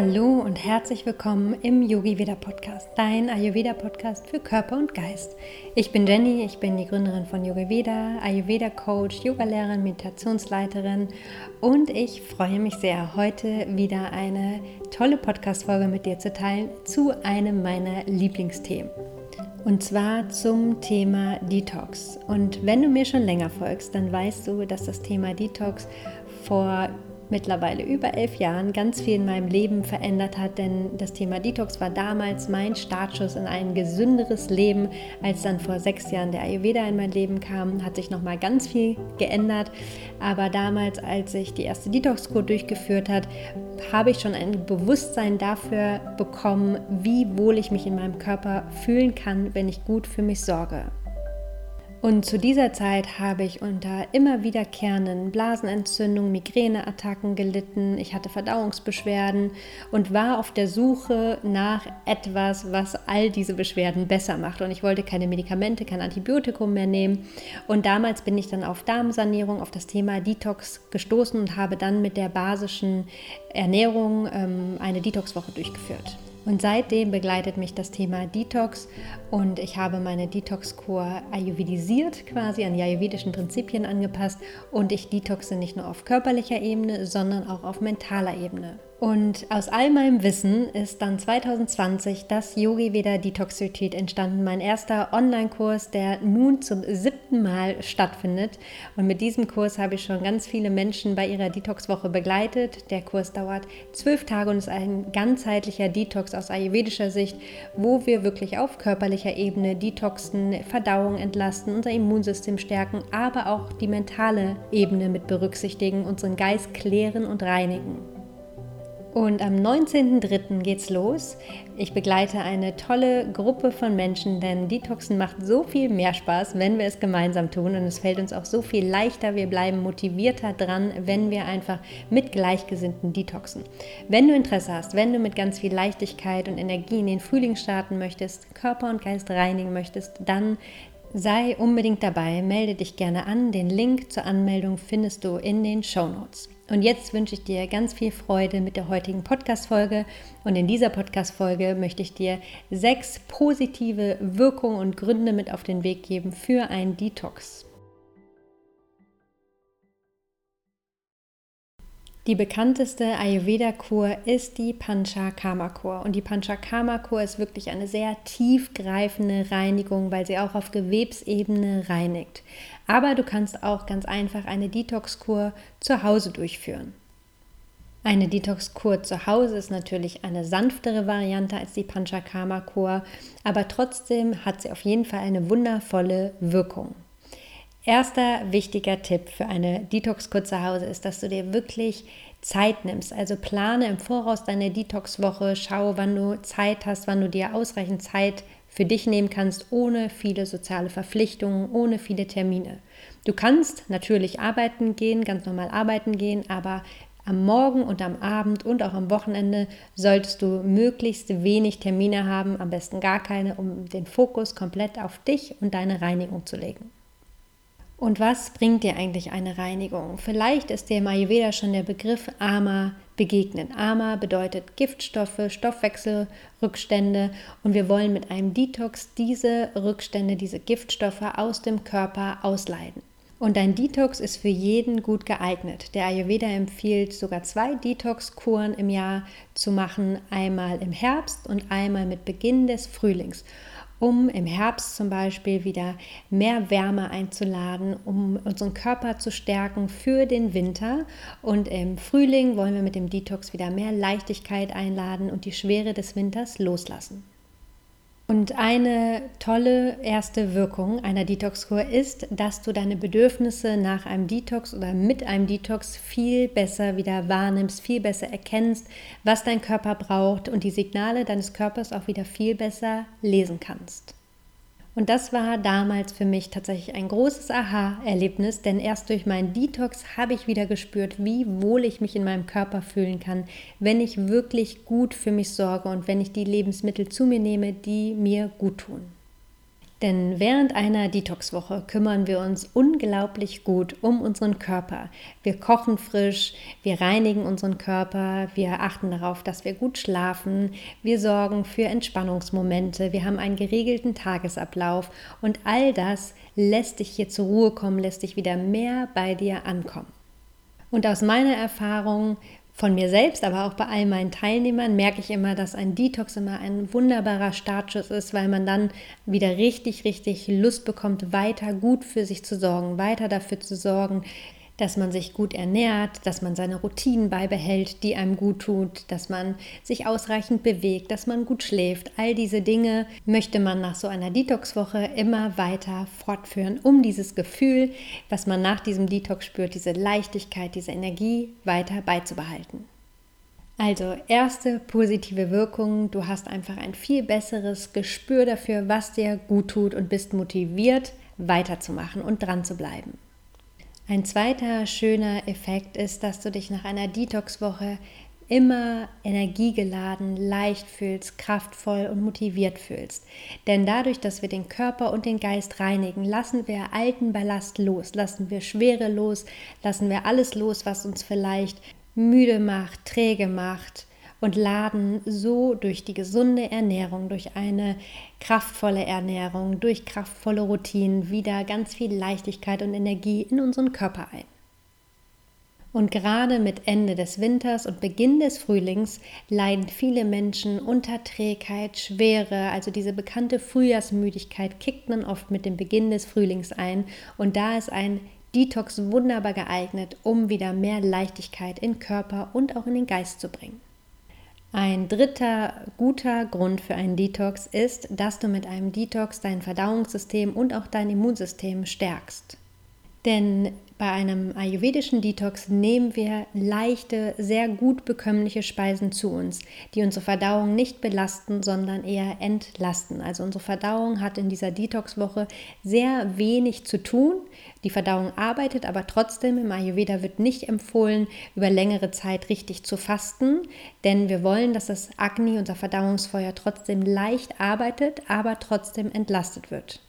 Hallo und herzlich willkommen im Yogi Veda Podcast, dein Ayurveda Podcast für Körper und Geist. Ich bin Jenny, ich bin die Gründerin von Yoga Veda, Ayurveda Coach, Yogalehrerin, Meditationsleiterin und ich freue mich sehr, heute wieder eine tolle Podcast Folge mit dir zu teilen zu einem meiner Lieblingsthemen. Und zwar zum Thema Detox. Und wenn du mir schon länger folgst, dann weißt du, dass das Thema Detox vor mittlerweile über elf Jahren ganz viel in meinem Leben verändert hat, denn das Thema Detox war damals mein Startschuss in ein gesünderes Leben. Als dann vor sechs Jahren der Ayurveda in mein Leben kam, hat sich nochmal ganz viel geändert. Aber damals, als ich die erste Detox-Kur durchgeführt hat, habe ich schon ein Bewusstsein dafür bekommen, wie wohl ich mich in meinem Körper fühlen kann, wenn ich gut für mich sorge. Und zu dieser Zeit habe ich unter immer wiederkehrenden Blasenentzündungen, Migräneattacken gelitten. Ich hatte Verdauungsbeschwerden und war auf der Suche nach etwas, was all diese Beschwerden besser macht. Und ich wollte keine Medikamente, kein Antibiotikum mehr nehmen. Und damals bin ich dann auf Darmsanierung, auf das Thema Detox gestoßen und habe dann mit der basischen Ernährung ähm, eine Detox-Woche durchgeführt. Und seitdem begleitet mich das Thema Detox und ich habe meine Detox-Kur ayurvedisiert, quasi an die ayurvedischen Prinzipien angepasst und ich detoxe nicht nur auf körperlicher Ebene, sondern auch auf mentaler Ebene. Und aus all meinem Wissen ist dann 2020 das Yogi Veda Detox entstanden, mein erster Online-Kurs, der nun zum siebten Mal stattfindet. Und mit diesem Kurs habe ich schon ganz viele Menschen bei ihrer Detox-Woche begleitet. Der Kurs dauert zwölf Tage und ist ein ganzheitlicher Detox aus ayurvedischer Sicht, wo wir wirklich auf körperlicher Ebene detoxen, Verdauung entlasten, unser Immunsystem stärken, aber auch die mentale Ebene mit berücksichtigen, unseren Geist klären und reinigen. Und am 19.03. geht's los. Ich begleite eine tolle Gruppe von Menschen, denn Detoxen macht so viel mehr Spaß, wenn wir es gemeinsam tun. Und es fällt uns auch so viel leichter. Wir bleiben motivierter dran, wenn wir einfach mit Gleichgesinnten detoxen. Wenn du Interesse hast, wenn du mit ganz viel Leichtigkeit und Energie in den Frühling starten möchtest, Körper und Geist reinigen möchtest, dann sei unbedingt dabei. Melde dich gerne an. Den Link zur Anmeldung findest du in den Show Notes. Und jetzt wünsche ich dir ganz viel Freude mit der heutigen Podcast-Folge. Und in dieser Podcast-Folge möchte ich dir sechs positive Wirkungen und Gründe mit auf den Weg geben für einen Detox. Die bekannteste Ayurveda-Kur ist die Panchakarma-Kur. Und die Panchakarma-Kur ist wirklich eine sehr tiefgreifende Reinigung, weil sie auch auf Gewebsebene reinigt. Aber du kannst auch ganz einfach eine Detox-Kur zu Hause durchführen. Eine Detox-Kur zu Hause ist natürlich eine sanftere Variante als die Panchakarma-Kur, aber trotzdem hat sie auf jeden Fall eine wundervolle Wirkung. Erster wichtiger Tipp für eine Detox-Kur zu Hause ist, dass du dir wirklich Zeit nimmst. Also plane im Voraus deine Detox-Woche, schau, wann du Zeit hast, wann du dir ausreichend Zeit für dich nehmen kannst, ohne viele soziale Verpflichtungen, ohne viele Termine. Du kannst natürlich arbeiten gehen, ganz normal arbeiten gehen, aber am Morgen und am Abend und auch am Wochenende solltest du möglichst wenig Termine haben, am besten gar keine, um den Fokus komplett auf dich und deine Reinigung zu legen. Und was bringt dir eigentlich eine Reinigung? Vielleicht ist dir im Ayurveda schon der Begriff Ama begegnet. Ama bedeutet Giftstoffe, Stoffwechselrückstände und wir wollen mit einem Detox diese Rückstände, diese Giftstoffe aus dem Körper ausleiten. Und ein Detox ist für jeden gut geeignet. Der Ayurveda empfiehlt sogar zwei Detox-Kuren im Jahr zu machen, einmal im Herbst und einmal mit Beginn des Frühlings um im Herbst zum Beispiel wieder mehr Wärme einzuladen, um unseren Körper zu stärken für den Winter. Und im Frühling wollen wir mit dem Detox wieder mehr Leichtigkeit einladen und die Schwere des Winters loslassen. Und eine tolle erste Wirkung einer Detox-Kur ist, dass du deine Bedürfnisse nach einem Detox oder mit einem Detox viel besser wieder wahrnimmst, viel besser erkennst, was dein Körper braucht und die Signale deines Körpers auch wieder viel besser lesen kannst. Und das war damals für mich tatsächlich ein großes Aha-Erlebnis, denn erst durch meinen Detox habe ich wieder gespürt, wie wohl ich mich in meinem Körper fühlen kann, wenn ich wirklich gut für mich sorge und wenn ich die Lebensmittel zu mir nehme, die mir gut tun. Denn während einer Detox-Woche kümmern wir uns unglaublich gut um unseren Körper. Wir kochen frisch, wir reinigen unseren Körper, wir achten darauf, dass wir gut schlafen, wir sorgen für Entspannungsmomente, wir haben einen geregelten Tagesablauf und all das lässt dich hier zur Ruhe kommen, lässt dich wieder mehr bei dir ankommen. Und aus meiner Erfahrung von mir selbst, aber auch bei all meinen Teilnehmern merke ich immer, dass ein Detox immer ein wunderbarer Startschuss ist, weil man dann wieder richtig, richtig Lust bekommt, weiter gut für sich zu sorgen, weiter dafür zu sorgen, dass man sich gut ernährt, dass man seine Routinen beibehält, die einem gut tut, dass man sich ausreichend bewegt, dass man gut schläft. All diese Dinge möchte man nach so einer Detox-Woche immer weiter fortführen, um dieses Gefühl, was man nach diesem Detox spürt, diese Leichtigkeit, diese Energie weiter beizubehalten. Also erste positive Wirkung, du hast einfach ein viel besseres Gespür dafür, was dir gut tut und bist motiviert, weiterzumachen und dran zu bleiben. Ein zweiter schöner Effekt ist, dass du dich nach einer Detox-Woche immer energiegeladen, leicht fühlst, kraftvoll und motiviert fühlst. Denn dadurch, dass wir den Körper und den Geist reinigen, lassen wir alten Ballast los, lassen wir Schwere los, lassen wir alles los, was uns vielleicht müde macht, träge macht, und laden so durch die gesunde Ernährung, durch eine kraftvolle Ernährung, durch kraftvolle Routinen wieder ganz viel Leichtigkeit und Energie in unseren Körper ein. Und gerade mit Ende des Winters und Beginn des Frühlings leiden viele Menschen unter Trägheit, Schwere, also diese bekannte Frühjahrsmüdigkeit kickt dann oft mit dem Beginn des Frühlings ein und da ist ein Detox wunderbar geeignet, um wieder mehr Leichtigkeit in Körper und auch in den Geist zu bringen. Ein dritter guter Grund für einen Detox ist, dass du mit einem Detox dein Verdauungssystem und auch dein Immunsystem stärkst. Denn bei einem ayurvedischen Detox nehmen wir leichte, sehr gut bekömmliche Speisen zu uns, die unsere Verdauung nicht belasten, sondern eher entlasten. Also unsere Verdauung hat in dieser Detox-Woche sehr wenig zu tun. Die Verdauung arbeitet, aber trotzdem im Ayurveda wird nicht empfohlen, über längere Zeit richtig zu fasten, denn wir wollen, dass das Agni, unser Verdauungsfeuer, trotzdem leicht arbeitet, aber trotzdem entlastet wird.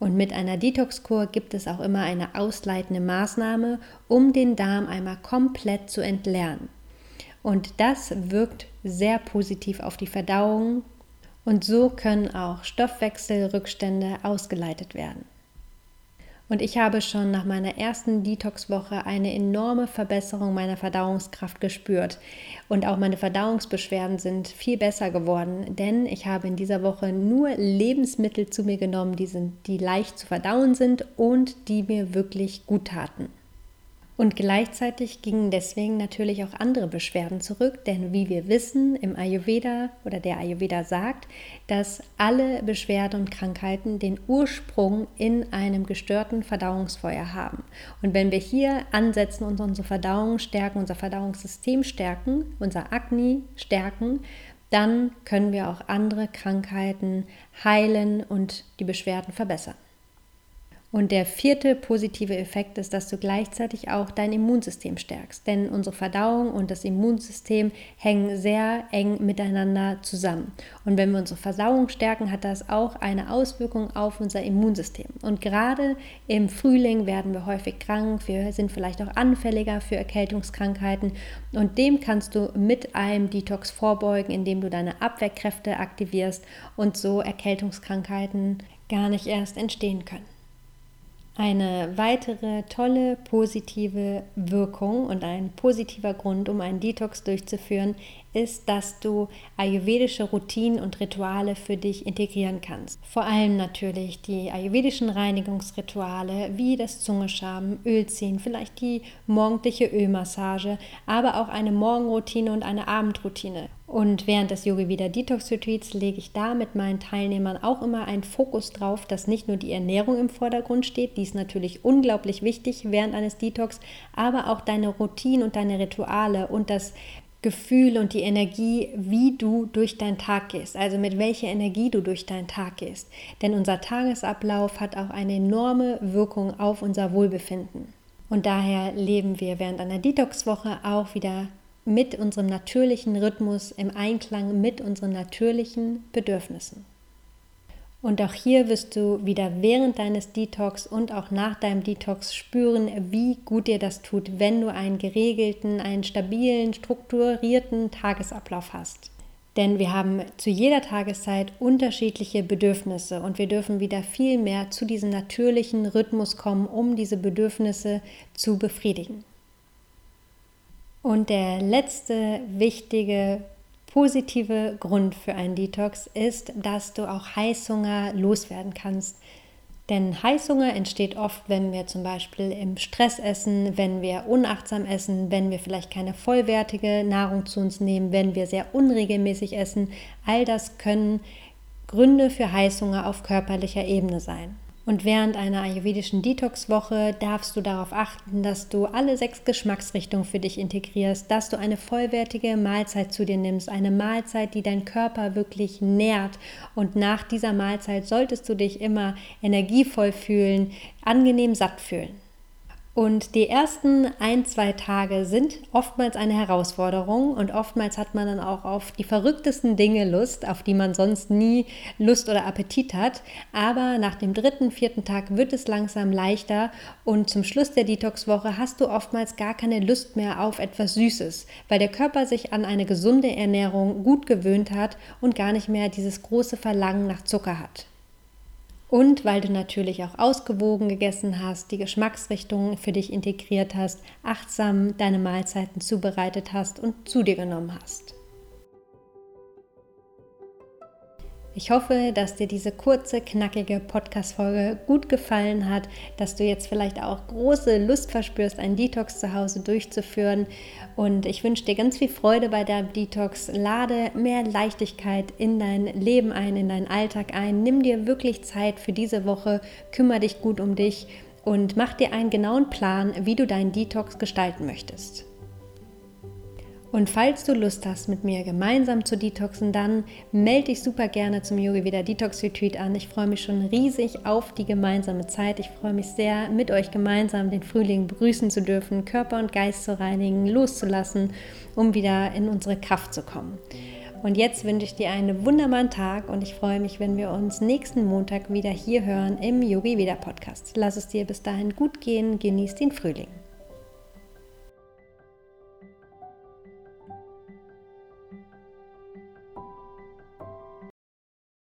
Und mit einer Detox-Kur gibt es auch immer eine ausleitende Maßnahme, um den Darm einmal komplett zu entleeren. Und das wirkt sehr positiv auf die Verdauung und so können auch Stoffwechselrückstände ausgeleitet werden. Und ich habe schon nach meiner ersten Detox-Woche eine enorme Verbesserung meiner Verdauungskraft gespürt. Und auch meine Verdauungsbeschwerden sind viel besser geworden, denn ich habe in dieser Woche nur Lebensmittel zu mir genommen, die, sind, die leicht zu verdauen sind und die mir wirklich gut taten. Und gleichzeitig gingen deswegen natürlich auch andere Beschwerden zurück, denn wie wir wissen, im Ayurveda oder der Ayurveda sagt, dass alle Beschwerden und Krankheiten den Ursprung in einem gestörten Verdauungsfeuer haben. Und wenn wir hier ansetzen und unsere Verdauung stärken, unser Verdauungssystem stärken, unser Agni stärken, dann können wir auch andere Krankheiten heilen und die Beschwerden verbessern. Und der vierte positive Effekt ist, dass du gleichzeitig auch dein Immunsystem stärkst. Denn unsere Verdauung und das Immunsystem hängen sehr eng miteinander zusammen. Und wenn wir unsere Verdauung stärken, hat das auch eine Auswirkung auf unser Immunsystem. Und gerade im Frühling werden wir häufig krank, wir sind vielleicht auch anfälliger für Erkältungskrankheiten. Und dem kannst du mit einem Detox vorbeugen, indem du deine Abwehrkräfte aktivierst und so Erkältungskrankheiten gar nicht erst entstehen können. Eine weitere tolle positive Wirkung und ein positiver Grund, um einen Detox durchzuführen, ist, dass du ayurvedische Routinen und Rituale für dich integrieren kannst. Vor allem natürlich die ayurvedischen Reinigungsrituale wie das Zungeschaben, Ölziehen, vielleicht die morgendliche Ölmassage, aber auch eine Morgenroutine und eine Abendroutine. Und während des Yoga Vida Detox Retreats lege ich da mit meinen Teilnehmern auch immer einen Fokus drauf, dass nicht nur die Ernährung im Vordergrund steht, die ist natürlich unglaublich wichtig während eines Detox, aber auch deine Routinen und deine Rituale und das Gefühl und die Energie, wie du durch deinen Tag gehst, also mit welcher Energie du durch deinen Tag gehst. Denn unser Tagesablauf hat auch eine enorme Wirkung auf unser Wohlbefinden. Und daher leben wir während einer Detox-Woche auch wieder mit unserem natürlichen Rhythmus im Einklang mit unseren natürlichen Bedürfnissen. Und auch hier wirst du wieder während deines Detox und auch nach deinem Detox spüren, wie gut dir das tut, wenn du einen geregelten, einen stabilen, strukturierten Tagesablauf hast. Denn wir haben zu jeder Tageszeit unterschiedliche Bedürfnisse und wir dürfen wieder viel mehr zu diesem natürlichen Rhythmus kommen, um diese Bedürfnisse zu befriedigen. Und der letzte wichtige positive Grund für einen Detox ist, dass du auch Heißhunger loswerden kannst. Denn Heißhunger entsteht oft, wenn wir zum Beispiel im Stress essen, wenn wir unachtsam essen, wenn wir vielleicht keine vollwertige Nahrung zu uns nehmen, wenn wir sehr unregelmäßig essen. All das können Gründe für Heißhunger auf körperlicher Ebene sein. Und während einer ayurvedischen Detox-Woche darfst du darauf achten, dass du alle sechs Geschmacksrichtungen für dich integrierst, dass du eine vollwertige Mahlzeit zu dir nimmst, eine Mahlzeit, die dein Körper wirklich nährt. Und nach dieser Mahlzeit solltest du dich immer energievoll fühlen, angenehm satt fühlen. Und die ersten ein, zwei Tage sind oftmals eine Herausforderung und oftmals hat man dann auch auf die verrücktesten Dinge Lust, auf die man sonst nie Lust oder Appetit hat. Aber nach dem dritten, vierten Tag wird es langsam leichter und zum Schluss der Detox-Woche hast du oftmals gar keine Lust mehr auf etwas Süßes, weil der Körper sich an eine gesunde Ernährung gut gewöhnt hat und gar nicht mehr dieses große Verlangen nach Zucker hat. Und weil du natürlich auch ausgewogen gegessen hast, die Geschmacksrichtungen für dich integriert hast, achtsam deine Mahlzeiten zubereitet hast und zu dir genommen hast. Ich hoffe, dass dir diese kurze, knackige Podcast-Folge gut gefallen hat, dass du jetzt vielleicht auch große Lust verspürst, einen Detox zu Hause durchzuführen. Und ich wünsche dir ganz viel Freude bei deinem Detox. Lade mehr Leichtigkeit in dein Leben ein, in deinen Alltag ein. Nimm dir wirklich Zeit für diese Woche, kümmere dich gut um dich und mach dir einen genauen Plan, wie du deinen Detox gestalten möchtest. Und falls du Lust hast, mit mir gemeinsam zu detoxen, dann melde dich super gerne zum Yogi Vida Detox Retreat an. Ich freue mich schon riesig auf die gemeinsame Zeit. Ich freue mich sehr, mit euch gemeinsam den Frühling begrüßen zu dürfen, Körper und Geist zu reinigen, loszulassen, um wieder in unsere Kraft zu kommen. Und jetzt wünsche ich dir einen wunderbaren Tag und ich freue mich, wenn wir uns nächsten Montag wieder hier hören im Yogi Vida Podcast. Lass es dir bis dahin gut gehen, genieß den Frühling.